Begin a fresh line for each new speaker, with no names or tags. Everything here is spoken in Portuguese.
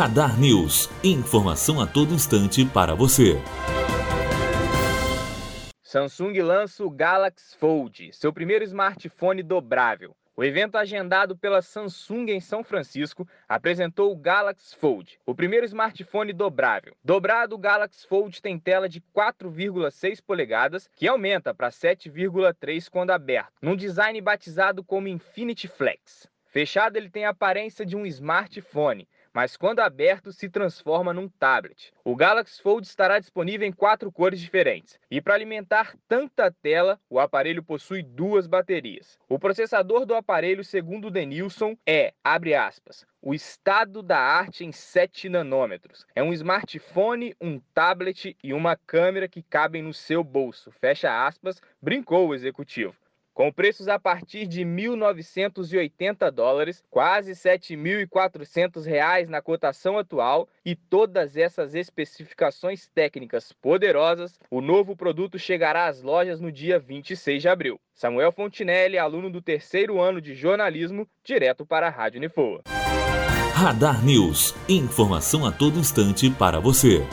Radar News. Informação a todo instante para você.
Samsung lança o Galaxy Fold, seu primeiro smartphone dobrável. O evento agendado pela Samsung em São Francisco apresentou o Galaxy Fold, o primeiro smartphone dobrável. Dobrado, o Galaxy Fold tem tela de 4,6 polegadas, que aumenta para 7,3 quando aberto, num design batizado como Infinity Flex. Fechado, ele tem a aparência de um smartphone, mas quando aberto se transforma num tablet. O Galaxy Fold estará disponível em quatro cores diferentes. E para alimentar tanta tela, o aparelho possui duas baterias. O processador do aparelho, segundo o Denilson, é, abre aspas, o estado da arte em 7 nanômetros. É um smartphone, um tablet e uma câmera que cabem no seu bolso. Fecha aspas, brincou o executivo com preços a partir de 1.980 dólares, quase 7.400 reais na cotação atual e todas essas especificações técnicas poderosas, o novo produto chegará às lojas no dia 26 de abril. Samuel Fontinelli, aluno do terceiro ano de jornalismo, direto para a Rádio Unifoa.
Radar News, informação a todo instante para você.